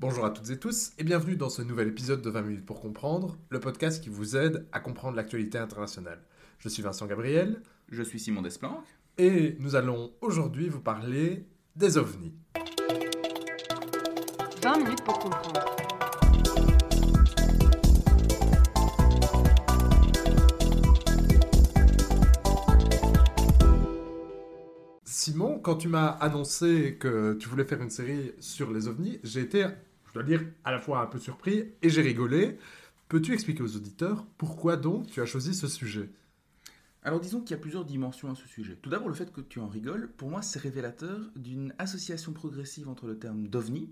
Bonjour à toutes et tous et bienvenue dans ce nouvel épisode de 20 minutes pour comprendre, le podcast qui vous aide à comprendre l'actualité internationale. Je suis Vincent Gabriel. Je suis Simon Desplanques. Et nous allons aujourd'hui vous parler des ovnis. 20 minutes pour comprendre. Simon, quand tu m'as annoncé que tu voulais faire une série sur les ovnis, j'ai été, dois dire, à la fois un peu surpris et j'ai rigolé. Peux-tu expliquer aux auditeurs pourquoi donc tu as choisi ce sujet? Alors disons qu'il y a plusieurs dimensions à ce sujet. Tout d'abord, le fait que tu en rigoles, pour moi, c'est révélateur d'une association progressive entre le terme d'ovni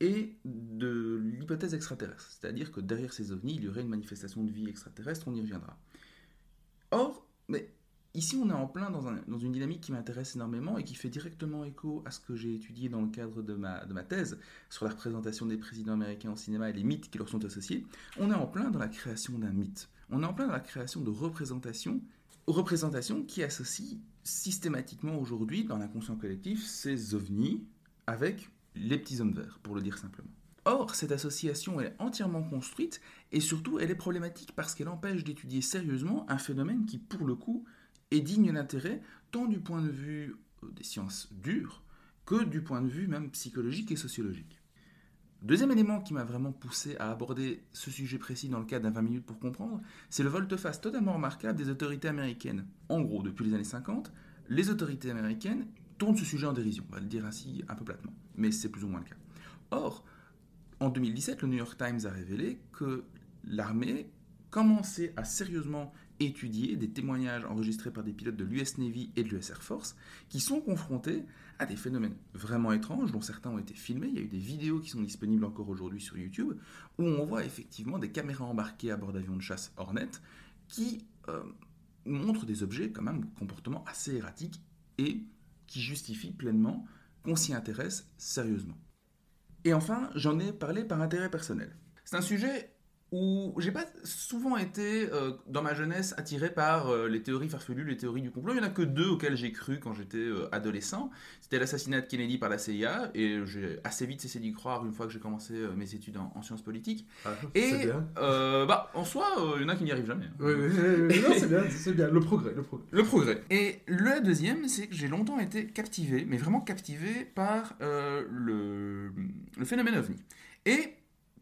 et de l'hypothèse extraterrestre. C'est-à-dire que derrière ces ovnis, il y aurait une manifestation de vie extraterrestre, on y reviendra. Or, mais ici, on est en plein dans, une dynamique qui m'intéresse énormément et qui fait directement écho à ce que j'ai étudié dans le cadre de ma, thèse sur la représentation des présidents américains au cinéma et les mythes qui leur sont associés. On est en plein dans la création d'un mythe. On est en plein dans la création de représentations représentation qui associe systématiquement aujourd'hui dans l'inconscient collectif ces ovnis avec les petits hommes verts, pour le dire simplement. Or, cette association est entièrement construite et surtout elle est problématique parce qu'elle empêche d'étudier sérieusement un phénomène qui, pour le coup, est digne d'intérêt tant du point de vue euh, des sciences dures que du point de vue même psychologique et sociologique. Deuxième élément qui m'a vraiment poussé à aborder ce sujet précis dans le cadre d'un 20 minutes pour comprendre, c'est le volte-face totalement remarquable des autorités américaines. En gros, depuis les années 50, les autorités américaines tournent ce sujet en dérision, on va le dire ainsi un peu platement, mais c'est plus ou moins le cas. Or, en 2017, le New York Times a révélé que l'armée commençait à sérieusement étudier des témoignages enregistrés par des pilotes de l'US Navy et de l'US Air Force qui sont confrontés à des phénomènes vraiment étranges dont certains ont été filmés. Il y a eu des vidéos qui sont disponibles encore aujourd'hui sur YouTube où on voit effectivement des caméras embarquées à bord d'avions de chasse Hornet qui euh, montrent des objets quand même comportement assez erratiques et qui justifient pleinement qu'on s'y intéresse sérieusement. Et enfin, j'en ai parlé par intérêt personnel. C'est un sujet où j'ai pas souvent été, euh, dans ma jeunesse, attiré par euh, les théories farfelues, les théories du complot. Il n'y en a que deux auxquelles j'ai cru quand j'étais euh, adolescent. C'était l'assassinat de Kennedy par la CIA, et j'ai assez vite cessé d'y croire une fois que j'ai commencé mes études en, sciences politiques. Ah, et bah, en soi, il y en a qui n'y arrivent jamais. Oui, oui, oui, non, c'est bien, c'est bien. Le progrès, le progrès. Le progrès. Et le deuxième, c'est que j'ai longtemps été captivé, mais vraiment captivé par le, le phénomène ovni. Et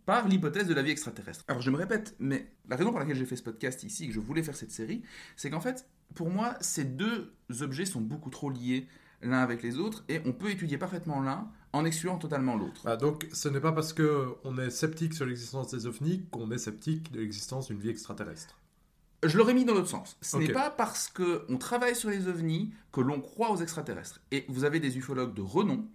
par l'hypothèse de la vie extraterrestre. Alors je me répète, mais la raison pour laquelle j'ai fait ce podcast ici, que je voulais faire cette série, c'est qu'en fait, pour moi, ces deux objets sont beaucoup trop liés l'un avec les autres, et on peut étudier parfaitement l'un en excluant totalement l'autre. Ah, donc ce n'est pas parce qu'on est sceptique sur l'existence des ovnis qu'on est sceptique de l'existence d'une vie extraterrestre. Je l'aurais mis dans l'autre sens. Ce n'est pas parce qu'on travaille sur les ovnis que l'on croit aux extraterrestres. Et vous avez des ufologues de renom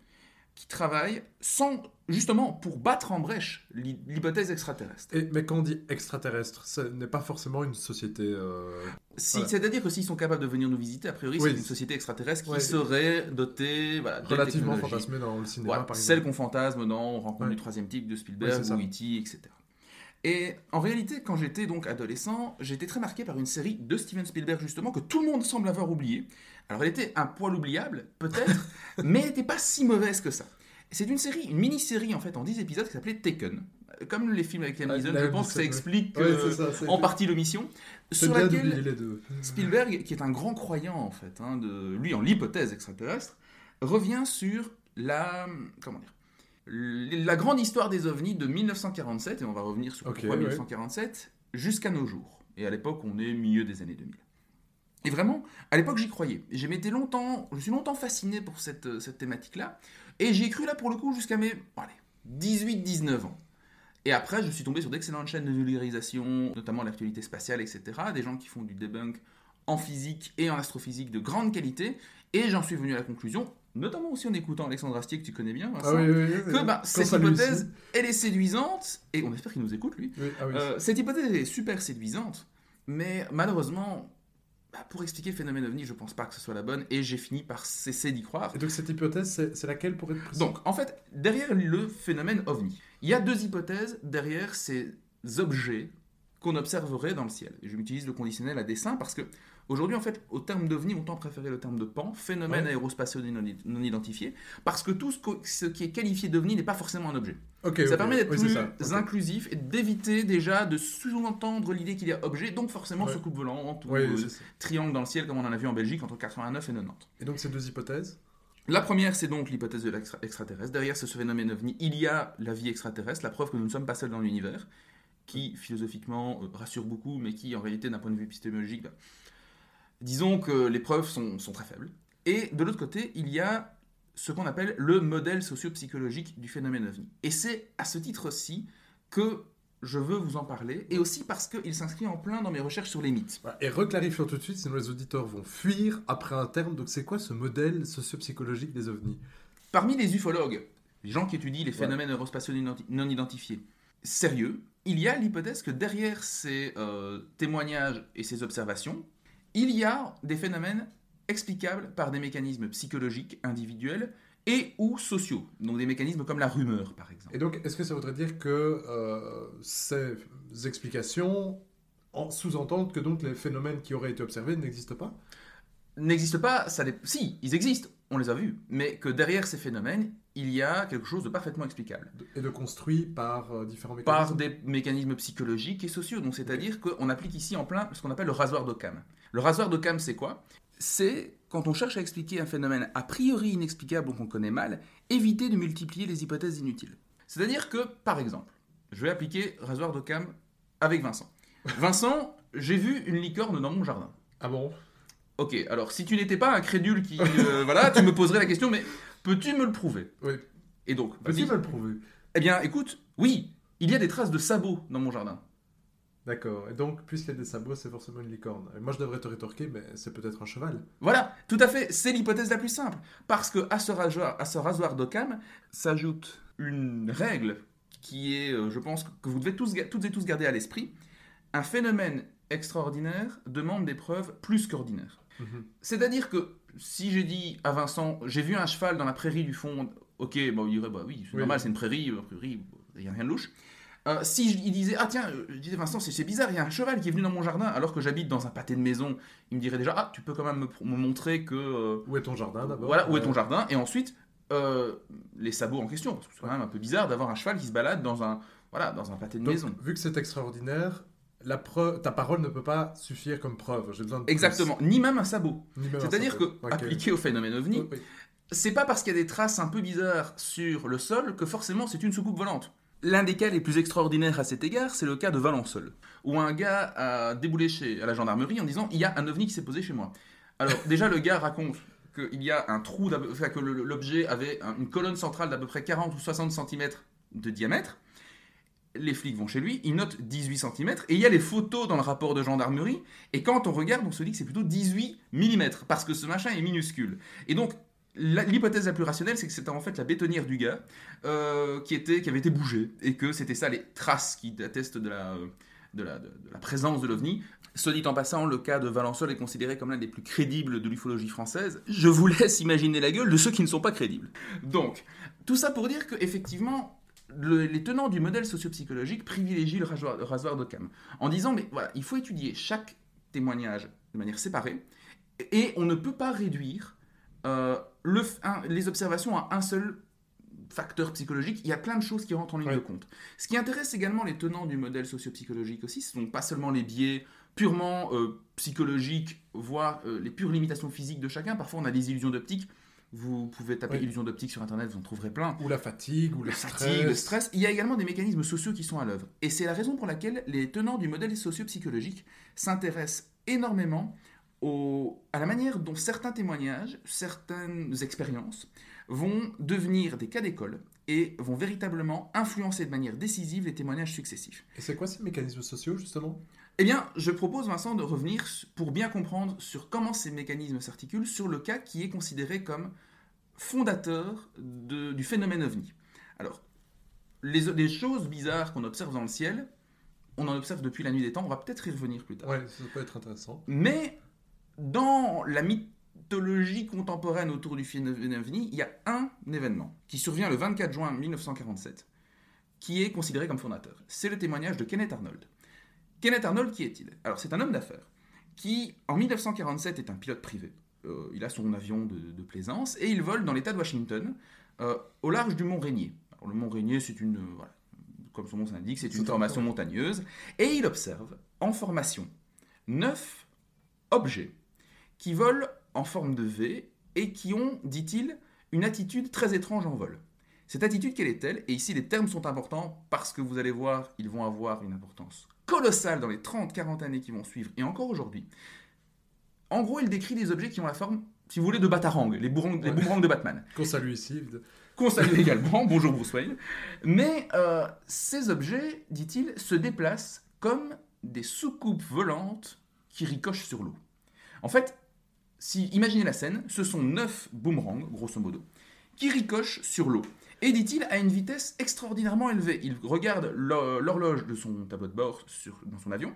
qui travaillent sans, justement pour battre en brèche l'hypothèse extraterrestre. Et, mais quand on dit extraterrestre, ce n'est pas forcément une société... Euh, si, C'est-à-dire que s'ils sont capables de venir nous visiter, a priori c'est une société extraterrestre qui serait dotée... Voilà, Relativement fantasmée dans le cinéma, par exemple. Celle qu'on fantasme dans Rencontre du troisième type de Spielberg ou E.T., etc. Et en réalité, quand j'étais donc adolescent, j'étais très marqué par une série de Steven Spielberg justement que tout le monde semble avoir oublié. Alors elle était un poil oubliable, peut-être, mais elle n'était pas si mauvaise que ça. C'est une série, une mini-série en fait en 10 épisodes qui s'appelait Taken. Comme les films avec Liam Neeson, je pense que ça explique en partie l'omission. Sur laquelle Spielberg, qui est un grand croyant en fait, hein, de, lui en l'hypothèse extraterrestre, revient sur la comment dire la grande histoire des ovnis de 1947, et on va revenir sur pourquoi 1947, jusqu'à nos jours. Et à l'époque, on est milieu des années 2000. Et vraiment, à l'époque, j'y croyais. J'ai longtemps, je suis longtemps fasciné pour cette, cette thématique-là. Et j'y ai cru là pour le coup jusqu'à mes 18-19 ans. Et après, je suis tombé sur d'excellentes chaînes de vulgarisation, notamment l'actualité spatiale, etc. Des gens qui font du debunk en physique et en astrophysique de grande qualité. Et j'en suis venu à la conclusion, notamment aussi en écoutant Alexandre Astier, que tu connais bien, Vincent, ah que bah, cette hypothèse, elle est séduisante, et on espère qu'il nous écoute, lui. Ah euh, cette hypothèse est super séduisante, mais malheureusement, bah, pour expliquer le phénomène ovni, je pense pas que ce soit la bonne, et j'ai fini par cesser d'y croire. Et donc cette hypothèse, c'est laquelle pour être précis? Donc, en fait, derrière le phénomène ovni, il y a deux hypothèses derrière ces objets qu'on observerait dans le ciel. Et je m'utilise le conditionnel à dessein parce que Aujourd'hui, en fait, au terme d'OVNI, on tend à préférer le terme de PAN, phénomène Ouais. aérospatiaux non, identifié, parce que tout ce, qui est qualifié d'OVNI n'est pas forcément un objet. Ça permet d'être Oui, plus inclusif et d'éviter déjà de sous-entendre l'idée qu'il y a objet, donc forcément Ouais. soucoupe volante ou ça. triangle dans le ciel, comme on en a vu en Belgique entre 89 et 90. Et donc ces deux hypothèses? La première, c'est donc l'hypothèse de l'extraterrestre. Derrière ce phénomène ovni, il y a la vie extraterrestre, la preuve que nous ne sommes pas seuls dans l'univers, qui philosophiquement euh, rassure beaucoup, mais qui en réalité, d'un point de vue épistémologique, ben, disons que les preuves sont, sont très faibles. Et de l'autre côté, il y a ce qu'on appelle le modèle socio-psychologique du phénomène ovni. Et c'est à ce titre-ci que je veux vous en parler, et aussi parce qu'il s'inscrit en plein dans mes recherches sur les mythes. Et reclarifions tout de suite, sinon les auditeurs vont fuir après un terme. Donc c'est quoi ce modèle socio-psychologique des ovnis? Parmi les ufologues, les gens qui étudient les Ouais. phénomènes aérospatiaux identi- non identifiés, sérieux, il y a l'hypothèse que derrière ces euh, témoignages et ces observations, il y a des phénomènes explicables par des mécanismes psychologiques individuels et ou sociaux, donc des mécanismes comme la rumeur par exemple. Et donc est-ce que ça voudrait dire que euh, ces explications en- sous-entendent que donc les phénomènes qui auraient été observés n'existent pas? N'existe pas, ça si, ils existent, on les a vus, mais que derrière ces phénomènes, il y a quelque chose de parfaitement explicable. et de construits par euh, différents par mécanismes des mécanismes psychologiques et sociaux. Donc, c'est-à-dire qu'on applique ici en plein ce qu'on appelle le rasoir d'Occam. Le rasoir d'Occam, c'est quoi? C'est quand on cherche à expliquer un phénomène a priori inexplicable ou qu'on connaît mal, éviter de multiplier les hypothèses inutiles. C'est-à-dire que, par exemple, je vais appliquer rasoir d'Occam avec Vincent. Vincent, j'ai vu une licorne dans mon jardin. Ah bon? Ok, alors si tu n'étais pas un crédule qui... euh, voilà, tu me poserais la question, mais peux-tu me le prouver? Oui. Et donc, Peux-tu vas-y. me le prouver? Eh bien, écoute, oui, il y a des traces de sabots dans mon jardin. D'accord. Et donc, puisqu'il y a des sabots, c'est forcément une licorne. Et moi, je devrais te rétorquer, mais c'est peut-être un cheval. Voilà, tout à fait, c'est l'hypothèse la plus simple. Parce que à ce rasoir, à ce rasoir d'Occam s'ajoute une règle qui est, euh, je pense, que vous devez tous, ga- toutes et tous garder à l'esprit. Un phénomène extraordinaire demande des preuves plus qu'ordinaires. Mhm. C'est-à-dire que si j'ai dit à Vincent, j'ai vu un cheval dans la prairie du fond, ok, bon, il dirait, bah oui, c'est Oui. normal, c'est une prairie, prairie, il n'y a rien de louche. Euh, si je- il disait, ah tiens, je disais, Vincent, c'est bizarre, il y a un cheval qui est venu dans mon jardin alors que j'habite dans un pâté de maison, il me dirait déjà, ah, tu peux quand même me, montrer que. euh, Où est ton jardin d'abord voilà, où est ton jardin Et ensuite, euh, les sabots en question, parce que c'est quand même un peu bizarre d'avoir un cheval qui se balade dans un, voilà, dans un pâté de Donc, maison. vu que c'est extraordinaire, la preuve, ta parole ne peut pas suffire comme preuve. J'ai besoin de plus. Exactement, ni même un sabot. C'est-à-dire que, appliqué au phénomène ovni, Oui, oui. c'est pas parce qu'il y a des traces un peu bizarres sur le sol que forcément c'est une soucoupe volante. L'un des cas les plus extraordinaires à cet égard, c'est le cas de Valençol, où un gars a déboulé chez, à la gendarmerie en disant il y a un ovni qui s'est posé chez moi. Alors déjà le gars raconte qu'il y a un trou, enfin, que l'objet avait un- une colonne centrale d'à peu près 40 ou 60 cm de diamètre. Les flics vont chez lui, ils notent 18 cm, et il y a les photos dans le rapport de gendarmerie, et quand on regarde, on se dit que c'est plutôt 18 mm, parce que ce machin est minuscule. Et donc, l'hypothèse la plus rationnelle, c'est que c'était en fait la bétonnière du gars euh, qui, était, qui avait été bougée et que c'était ça les traces qui attestent de la, présence de l'OVNI. Soit dit en passant, le cas de Valençol est considéré comme l'un des plus crédibles de l'ufologie française. Je vous laisse imaginer la gueule de ceux qui ne sont pas crédibles. Donc, tout ça pour dire que effectivement, le- les tenants du modèle socio-psychologique privilégient le rasoir, le rasoir d'Occam en disant mais voilà, il faut étudier chaque témoignage de manière séparée et on ne peut pas réduire euh, le f- un- les observations à un seul facteur psychologique, il y a plein de choses qui rentrent en ligne Ouais. de compte. Ce qui intéresse également les tenants du modèle socio-psychologique aussi, ce ne sont pas seulement les biais purement euh, psychologiques, voire euh, les pures limitations physiques de chacun. Parfois, on a des illusions d'optique. Vous pouvez taper Oui. illusions d'optique sur Internet, vous en trouverez plein. Ou la fatigue, ou le La stress. fatigue, le stress. Il y a également des mécanismes sociaux qui sont à l'œuvre. Et c'est la raison pour laquelle les tenants du modèle socio-psychologique s'intéressent énormément au- à la manière dont certains témoignages, certaines expériences vont devenir des cas d'école et vont véritablement influencer de manière décisive les témoignages successifs. Et c'est quoi ces mécanismes sociaux, justement? Eh bien, je propose, Vincent, de revenir pour bien comprendre sur comment ces mécanismes s'articulent sur le cas qui est considéré comme fondateur de- du phénomène ovni. Alors, les, les choses bizarres qu'on observe dans le ciel, on en observe depuis la nuit des temps, on va peut-être y revenir plus tard. Ouais, ça peut être intéressant. Mais dans la mythologie contemporaine autour du phénomène ovni, il y a un événement qui survient le 24 juin 1947 qui est considéré comme fondateur. C'est le témoignage de Kenneth Arnold. Kenneth Arnold, qui est-il? Alors, c'est un homme d'affaires qui, en 1947, est un pilote privé. Euh, il a son avion de, de plaisance et il vole dans l'État de Washington, euh, au large du mont Rainier. Alors, le mont Rainier, c'est une, euh, voilà, comme son nom s'indique, c'est une formation montagneuse, et il observe en formation neuf objets qui volent en forme de V et qui ont, dit-il, une attitude très étrange en vol. Cette attitude, quelle est-elle? Et ici, les termes sont importants parce que vous allez voir, ils vont avoir une importance colossale dans les 30-40 années qui vont suivre, et encore aujourd'hui. En gros, il décrit des objets qui ont la forme, si vous voulez, de Batarang, les boomerangs, les Ouais. boomerangs de Batman Qu'on salue ici. qu'on salue également, bonjour Bruce Wayne. Mais euh, ces objets, dit-il, se déplacent comme des soucoupes volantes qui ricochent sur l'eau. En fait, si imaginez la scène, ce sont neuf boomerangs, grosso modo, qui ricochent sur l'eau. Et dit-il, à une vitesse extraordinairement élevée. Il regarde l'hor- l'horloge de son tableau de bord sur- dans son avion.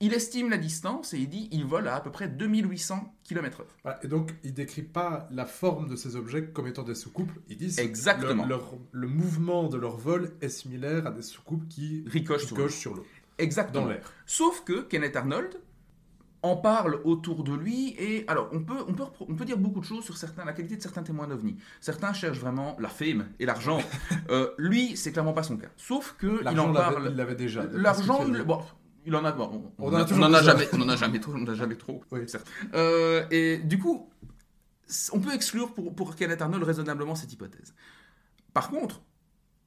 Il estime la distance et il dit il vole à à peu près 2800 km/h. Voilà, Et donc, il décrit pas la forme de ces objets comme étant des soucoupes. Ils disent Exactement. Le, leur- le mouvement de leur vol est similaire à des soucoupes qui Ricoche ricochent sur l'eau, Exactement. dans l'air. Sauf que Kenneth Arnold en parle autour de lui et alors on peut, on peut, on peut dire beaucoup de choses sur certains, la qualité de certains témoins d'OVNI. Certains cherchent vraiment la fame et l'argent. Euh, lui, c'est clairement pas son cas. Sauf que il en parle. il l'avait déjà. L'argent, bon, il en a. bon, on, On on en a en jamais, on en a jamais trop, on en a jamais trop. Oui. certes. Euh, et du coup, on peut exclure pour, pour Kenneth Arnold raisonnablement cette hypothèse. Par contre,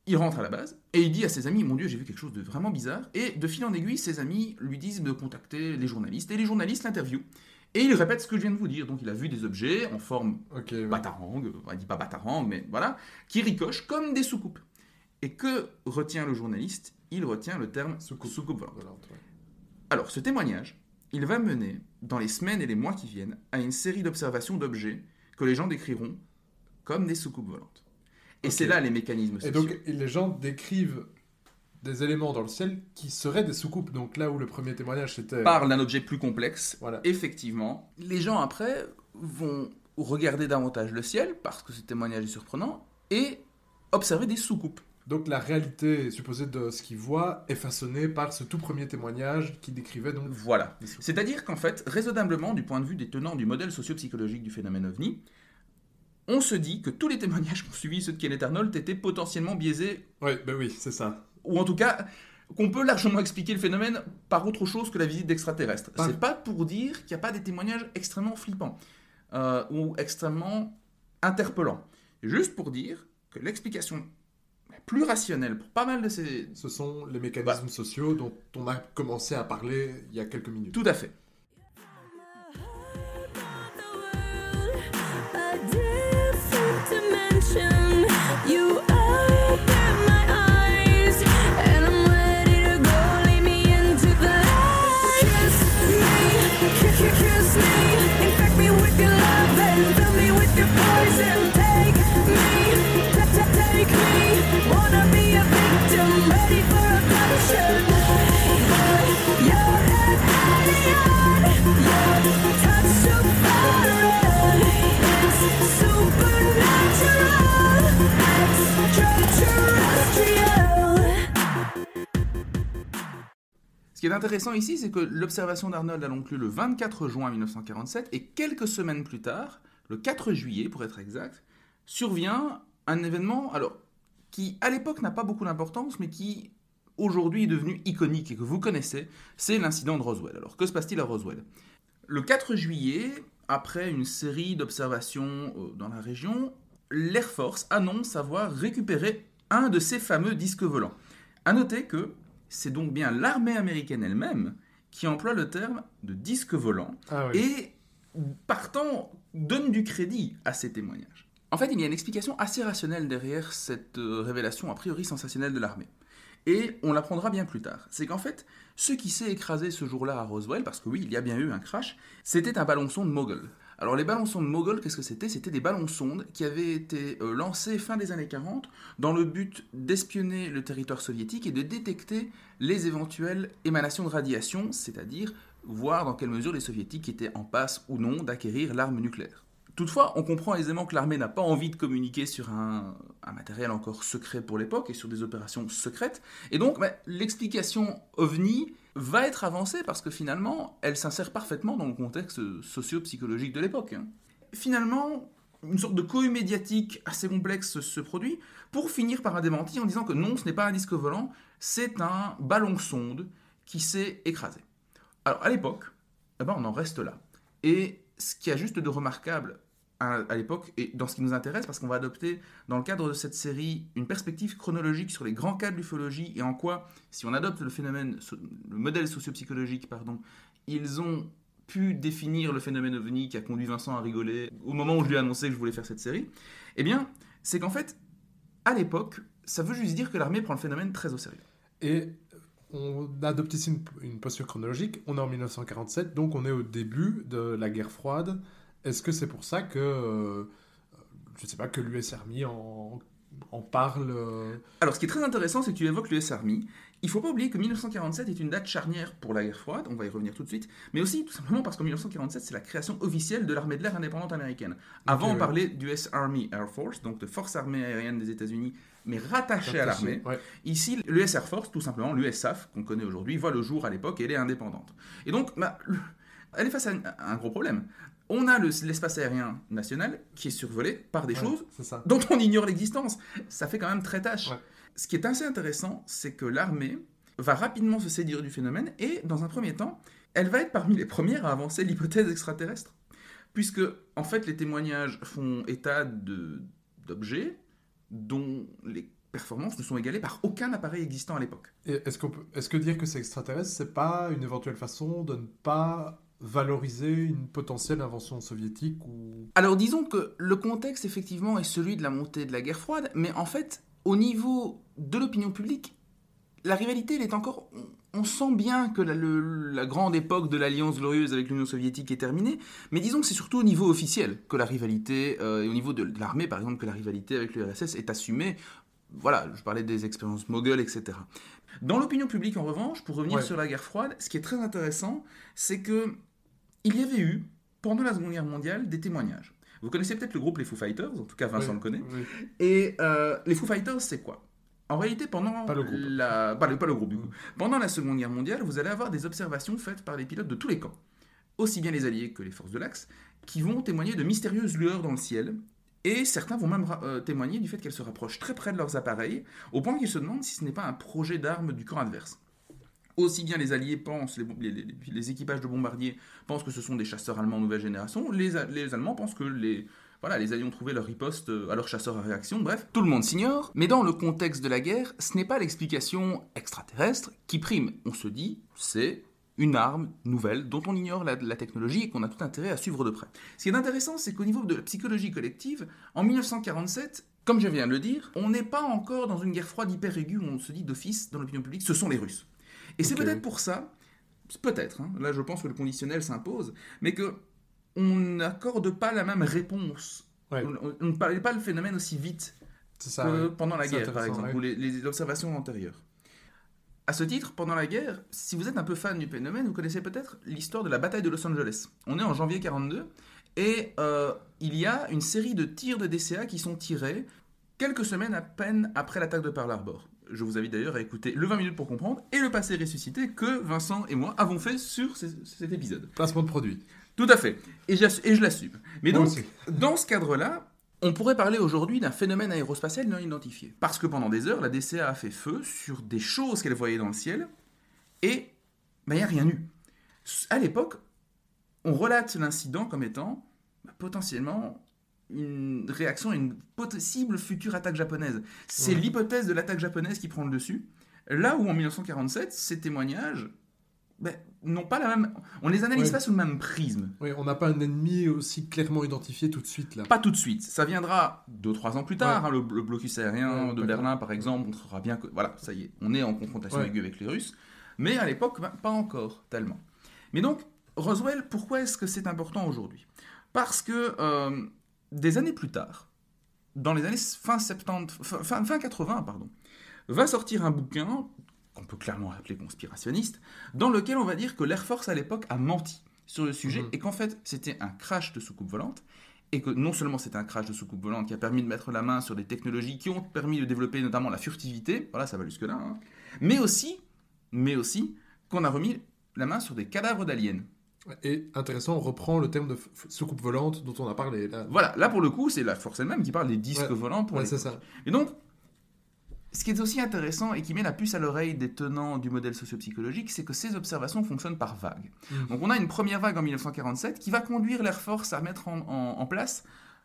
il rentre à la base et il dit à ses amis Mon Dieu, j'ai vu quelque chose de vraiment bizarre. Et de fil en aiguille, ses amis lui disent de contacter les journalistes. Et les journalistes l'interviewent. Et il répète ce que je viens de vous dire. Donc il a vu des objets en forme Ok, ouais. batarang, on dit pas batarang, mais voilà, qui ricochent comme des soucoupes. Et que retient le journaliste? Il retient le terme Soucoupe. soucoupe volante. Ouais. Alors, ce témoignage, il va mener, dans les semaines et les mois qui viennent, à une série d'observations d'objets que les gens décriront comme des soucoupes volantes. Et c'est là les mécanismes Et sociaux. donc, les gens décrivent des éléments dans le ciel qui seraient des soucoupes. Donc là où le premier témoignage c'était... parle d'un objet plus complexe, Voilà. effectivement, les gens après vont regarder davantage le ciel, parce que ce témoignage est surprenant, et observer des soucoupes. Donc la réalité supposée de ce qu'ils voient est façonnée par ce tout premier témoignage qui décrivait donc Voilà. C'est-à-dire qu'en fait, raisonnablement, du point de vue des tenants du modèle socio-psychologique du phénomène ovni, on se dit que tous les témoignages qu'ont suivi ceux de Kenneth Arnold étaient potentiellement biaisés, Oui, ben oui, c'est ça. ou en tout cas qu'on peut largement expliquer le phénomène par autre chose que la visite d'extraterrestres. Par- C'est pas pour dire qu'il n'y a pas des témoignages extrêmement flippants euh, ou extrêmement interpellants. Juste pour dire que l'explication plus rationnelle pour pas mal de ces... Ce sont les mécanismes sociaux dont on a commencé à parler il y a quelques minutes. Tout à fait. Qui est intéressant ici, c'est que l'observation d'Arnold a donc lieu le 24 juin 1947 et quelques semaines plus tard, le 4 juillet pour être exact, survient un événement alors qui à l'époque n'a pas beaucoup d'importance mais qui aujourd'hui est devenu iconique et que vous connaissez, c'est l'incident de Roswell. Alors que se passe-t-il à Roswell? Le 4 juillet, après une série d'observations euh, dans la région, l'Air Force annonce avoir récupéré un de ces fameux disques volants. À noter que c'est donc bien l'armée américaine elle-même qui emploie le terme de disque volant Ah oui. et partant donne du crédit à ces témoignages. En fait, il y a une explication assez rationnelle derrière cette euh, révélation a priori sensationnelle de l'armée. Et on l'apprendra bien plus tard. C'est qu'en fait, ce qui s'est écrasé ce jour-là à Roswell, parce que oui, il y a bien eu un crash, c'était un ballon-sonde Mogul. Alors les ballons-sondes Mogul, qu'est-ce que c'était? C'était des ballons-sondes qui avaient été euh, lancés fin des années 40 dans le but d'espionner le territoire soviétique et de détecter les éventuelles émanations de radiation, c'est-à-dire voir dans quelle mesure les soviétiques étaient en passe ou non d'acquérir l'arme nucléaire. Toutefois, on comprend aisément que l'armée n'a pas envie de communiquer sur un, un matériel encore secret pour l'époque et sur des opérations secrètes. Et donc, bah, l'explication ovni, va être avancée parce que finalement, elle s'insère parfaitement dans le contexte socio-psychologique de l'époque. hein. Finalement, une sorte de cohue médiatique assez complexe se produit pour finir par un démenti en disant que non, ce n'est pas un disque volant, c'est un ballon sonde qui s'est écrasé. Alors à l'époque, eh ben, on en reste là. Et ce qui a juste de remarquable à, l'époque, et dans ce qui nous intéresse, parce qu'on va adopter dans le cadre de cette série une perspective chronologique sur les grands cas de l'ufologie et en quoi, si on adopte le phénomène, le modèle sociopsychologique, pardon, ils ont pu définir le phénomène ovni qui a conduit Vincent à rigoler au moment où je lui ai annoncé que je voulais faire cette série, eh bien, c'est qu'en fait, à l'époque, ça veut juste dire que l'armée prend le phénomène très au sérieux. Et on adopte ici une posture chronologique. On est en 1947, donc on est au début de la guerre froide. Est-ce que c'est pour ça que, euh, je sais pas, que l'US Army en, en parle euh, Alors, ce qui est très intéressant, c'est que tu évoques l'US Army. Il faut pas oublier que 1947 est une date charnière pour la guerre froide, on va y revenir tout de suite, mais aussi tout simplement parce qu'en 1947, c'est la création officielle de l'armée de l'air indépendante américaine. Avant, on ouais. parlait d'US Army Air Force, donc de force armée aérienne des États-Unis, mais rattachée à l'armée. Ouais. Ici, l'US Air Force, tout simplement, l'USAF, qu'on connaît aujourd'hui, voit le jour à l'époque et elle est indépendante. Et donc, bah, le- elle est face à un gros problème. On a le- l'espace aérien national qui est survolé par des Ouais, choses dont on ignore l'existence. Ça fait quand même très tâche. Ouais. Ce qui est assez intéressant, c'est que l'armée va rapidement se séduire du phénomène et, dans un premier temps, elle va être parmi les premières à avancer l'hypothèse extraterrestre. Puisque, en fait, les témoignages font état de- d'objets dont les performances ne sont égalées par aucun appareil existant à l'époque. Est-ce que dire que c'est extraterrestre, c'est pas une éventuelle façon de ne pas valoriser une potentielle invention soviétique ou Alors disons que le contexte effectivement est celui de la montée de la guerre froide, mais en fait, au niveau de l'opinion publique, la rivalité, elle est encore... on- sent bien que la, le- la grande époque de l'alliance glorieuse avec l'Union soviétique est terminée, mais disons que c'est surtout au niveau officiel que la rivalité, euh, et au niveau de, l'armée par exemple, que la rivalité avec l'URSS est assumée. Voilà, je parlais des expériences mogul, etc. Dans l'opinion publique, en revanche, pour revenir Ouais. sur la guerre froide, ce qui est très intéressant, c'est que il y avait eu, pendant la Seconde Guerre mondiale, des témoignages. Vous connaissez peut-être le groupe Les Foo Fighters, en tout cas Vincent Oui, le connaît. oui. Et euh, les Foo Fighters, c'est quoi? En réalité, pendant Pas le groupe. la... Pas le, pas le groupe, du coup. Pendant la Seconde Guerre mondiale, vous allez avoir des observations faites par les pilotes de tous les camps, aussi bien les Alliés que les forces de l'Axe, qui vont témoigner de mystérieuses lueurs dans le ciel. Et certains vont même euh, témoigner du fait qu'elles se rapprochent très près de leurs appareils, au point qu'ils se demandent si ce n'est pas un projet d'armes du camp adverse. Aussi bien les Alliés pensent, les, équipages de bombardiers pensent que ce sont des chasseurs allemands nouvelle génération, les Allemands pensent que les, voilà, les Alliés ont trouvé leur riposte euh, à leurs chasseurs à réaction, bref, tout le monde s'ignore, mais dans le contexte de la guerre, ce n'est pas l'explication extraterrestre qui prime. On se dit, c'est une arme nouvelle dont on ignore la, la technologie et qu'on a tout intérêt à suivre de près. Ce qui est intéressant, c'est qu'au niveau de la psychologie collective, en 1947, comme je viens de le dire, on n'est pas encore dans une guerre froide hyper aiguë où on se dit d'office dans l'opinion publique, ce sont les Russes. Et c'est peut-être pour ça, peut-être, hein, là je pense que le conditionnel s'impose, mais que on n'accorde pas la même réponse. Ouais. On- ne parlait pas le phénomène aussi vite ça. que ouais. pendant la guerre, par exemple, ouais. ou les, les observations antérieures. À ce titre, pendant la guerre, si vous êtes un peu fan du phénomène, vous connaissez peut-être l'histoire de la bataille de Los Angeles. On est en janvier 42 et euh, il y a une série de tirs de DCA qui sont tirés quelques semaines à peine après l'attaque de Pearl Harbor. Je vous invite d'ailleurs à écouter le 20 minutes pour comprendre et le passé ressuscité que Vincent et moi avons fait sur ce- cet épisode. Placement de produit. Tout à fait. Et, et je l'assume. Mais donc, dans ce cadre-là, on pourrait parler aujourd'hui d'un phénomène aérospatial non identifié. Parce que pendant des heures, la DCA a fait feu sur des choses qu'elle voyait dans le ciel, et ben, il n'y a rien eu. À l'époque, on relate l'incident comme étant bah, potentiellement une réaction à une possible future attaque japonaise. C'est Ouais. l'hypothèse de l'attaque japonaise qui prend le dessus. Là où en 1947, ces témoignages ben, n'ont pas la même... On les analyse Ouais. pas sous le même prisme. Oui, on n'a pas un ennemi aussi clairement identifié tout de suite là. Pas tout de suite. Ça viendra deux, trois ans plus tard. Ouais. hein, le, le blocus aérien de. Berlin, par exemple, montrera bien que voilà, ça y est, on est en confrontation aiguë avec les Russes. Mais à l'époque, ben, pas encore tellement. Mais donc, Roswell, pourquoi est-ce que c'est important aujourd'hui? Parce que euh, des années plus tard, dans les années fin 70, fin, fin- fin 80, pardon, va sortir un bouquin qu'on peut clairement appeler conspirationniste, dans lequel on va dire que l'Air Force à l'époque a menti sur le sujet Mhm. et qu'en fait c'était un crash de soucoupe volante et que non seulement c'était un crash de soucoupe volante qui a permis de mettre la main sur des technologies qui ont permis de développer notamment la furtivité, voilà ça va jusque là, mais aussi, mais aussi qu'on a remis la main sur des cadavres d'aliens. Et intéressant, on reprend le terme de soucoupe volante dont on a parlé. Là. Voilà, là pour le coup, c'est la force elle-même qui parle des disques Ouais. volants pour Ouais, les c'est ça. Et donc, ce qui est aussi intéressant et qui met la puce à l'oreille des tenants du modèle sociopsychologique, c'est que ces observations fonctionnent par vagues. Mhm. Donc on a une première vague en 1947 qui va conduire l'Air Force à mettre en, en- en place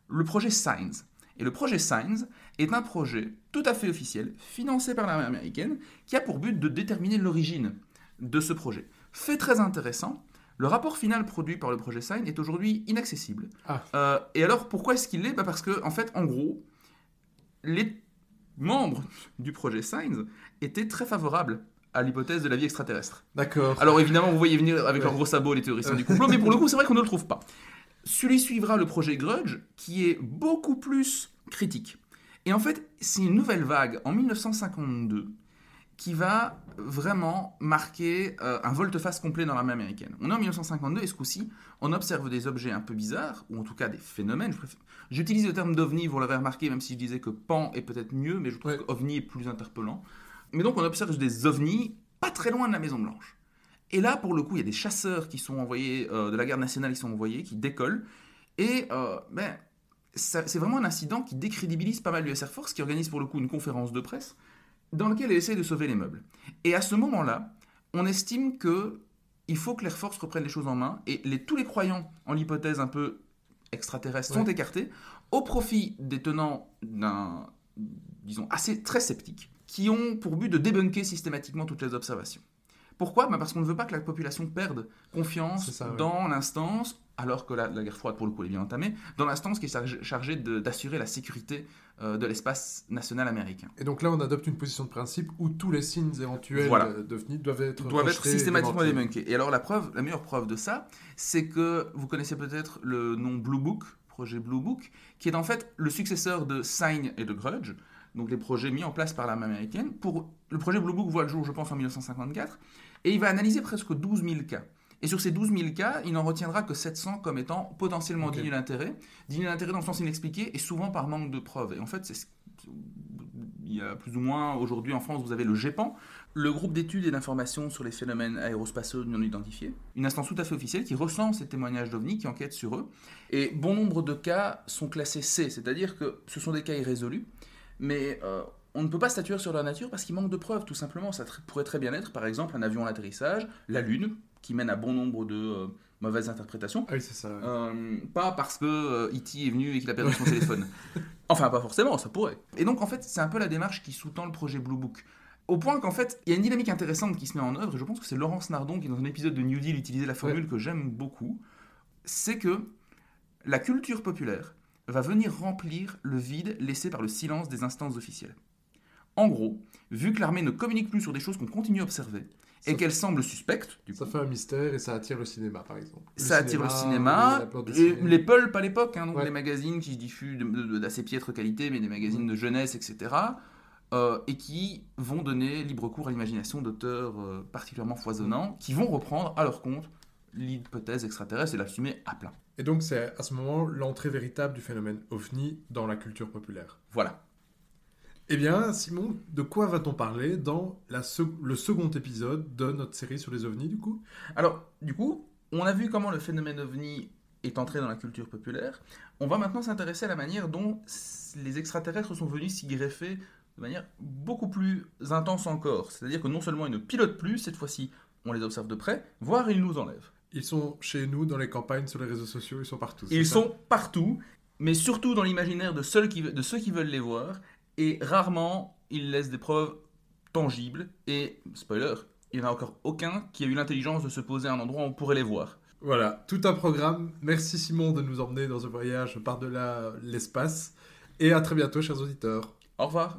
le projet Signs. Et le projet Signs est un projet tout à fait officiel, financé par l'armée américaine, qui a pour but de déterminer l'origine de ce projet. Fait très intéressant, le rapport final produit par le projet Signs est aujourd'hui inaccessible. Ah. Euh, et alors, pourquoi est-ce qu'il l'est? Bah, Parce que, en fait, en gros, les membres du projet Signs étaient très favorables à l'hypothèse de la vie extraterrestre. D'accord. Alors évidemment, vous voyez venir avec Ouais. leurs gros sabots les théoriciens du complot, mais pour le coup, c'est vrai qu'on ne le trouve pas. Celui suivra le projet Grudge, qui est beaucoup plus critique. Et en fait, c'est une nouvelle vague en 1952 qui va vraiment marquer euh, un volte-face complet dans l'armée américaine. On est en 1952 et ce coup-ci, on observe des objets un peu bizarres, ou en tout cas des phénomènes. J'utilise le terme d'ovni, vous l'avez remarqué, même si je disais que pan est peut-être mieux, mais je trouve Ouais. que ovni est plus interpellant. Mais donc on observe des ovnis pas très loin de la Maison Blanche. Et là, pour le coup, il y a des chasseurs qui sont envoyés, euh, de la garde nationale, qui sont envoyés, qui décollent. Et euh, ben, c'est vraiment un incident qui décrédibilise pas mal l'US Air Force, qui organise pour le coup une conférence de presse, dans laquelle elle essaie de sauver les meubles. Et à ce moment-là, on estime que il faut que l'Air Force reprenne les choses en main, et les, tous les croyants en l'hypothèse un peu extraterrestre sont écartés, au profit des tenants d'un, disons, assez très sceptique, qui ont pour but de débunker systématiquement toutes les observations. Pourquoi? Bah Parce qu'on ne veut pas que la population perde confiance ça, dans l'instance, alors que la, la guerre froide, pour le coup, est bien entamée, dans l'instance qui est chargée- de- d'assurer la sécurité euh, de l'espace national américain. Et donc là, on adopte une position de principe où tous les signes éventuels Voilà. euh, d'OVNI doivent être doivent être systématiquement débunkés. Et alors la preuve, la meilleure preuve de ça, c'est que vous connaissez peut-être le nom Blue Book, projet Blue Book, qui est en fait le successeur de Sign et de Grudge, donc les projets mis en place par l'armée américaine. Pour le projet Blue Book voit le jour, je pense, en 1954, et il va analyser presque 12 000 cas. Et sur ces 12 000 cas, il n'en retiendra que 700 comme étant potentiellement dignes d'intérêt, dignes d'intérêt dans le sens inexpliqué et souvent par manque de preuves. Et en fait, c'est ce- il y a plus ou moins aujourd'hui en France, vous avez le GEPAN, le groupe d'études et d'informations sur les phénomènes aérospatiaux non identifiés, une instance tout à fait officielle qui recense les témoignages d'OVNI, qui enquête sur eux. Et bon nombre de cas sont classés C, c'est-à-dire que ce sont des cas irrésolus, mais euh, on ne peut pas statuer sur leur nature parce qu'il manque de preuves, tout simplement. Ça tr- pourrait très bien être, par exemple, un avion à l'atterrissage, la Lune, qui mène à bon nombre de euh, mauvaises interprétations. Ah oui, c'est ça. ouais. Euh, pas parce que euh, E.T. est venu et qu'il a perdu son téléphone. Enfin, pas forcément, ça pourrait. Et donc, en fait, c'est un peu la démarche qui sous-tend le projet Blue Book. Au point qu'en fait, il y a une dynamique intéressante qui se met en œuvre, et je pense que c'est Laurence Nardon qui, dans un épisode de New Deal, utilisait la formule que j'aime beaucoup. C'est que la culture populaire va venir remplir le vide laissé par le silence des instances officielles. En gros, vu que l'armée ne communique plus sur des choses qu'on continue à observer, et qu'elle semble suspecte, du Ça coup, fait un mystère et ça attire le cinéma, par exemple. ça attire le cinéma, et les pulps à l'époque, hein, donc Ouais. les magazines qui diffusent d'assez piètre qualité, mais des magazines de jeunesse, etc., euh, et qui vont donner libre cours à l'imagination d'auteurs euh, particulièrement foisonnants, qui vont reprendre à leur compte l'hypothèse extraterrestre et l'assumer à plein. Et donc, c'est à ce moment l'entrée véritable du phénomène OVNI dans la culture populaire. Voilà. Eh bien, Simon, de quoi va-t-on parler dans la le second épisode de notre série sur les ovnis, du coup? Alors, du coup, on a vu comment le phénomène ovni est entré dans la culture populaire. On va maintenant s'intéresser à la manière dont les extraterrestres sont venus s'y greffer de manière beaucoup plus intense encore. C'est-à-dire que non seulement ils ne pilotent plus, cette fois-ci, on les observe de près, voire ils nous enlèvent. Ils sont chez nous, dans les campagnes, sur les réseaux sociaux, ils sont partout. Ils sont partout, mais surtout dans l'imaginaire de ceux qui veulent les voir, et rarement ils laissent des preuves tangibles, et, spoiler, il n'y en a encore aucun qui a eu l'intelligence de se poser à un endroit où on pourrait les voir. Voilà, tout un programme. Merci Simon de nous emmener dans ce voyage par-delà l'espace. Et à très bientôt, chers auditeurs. Au revoir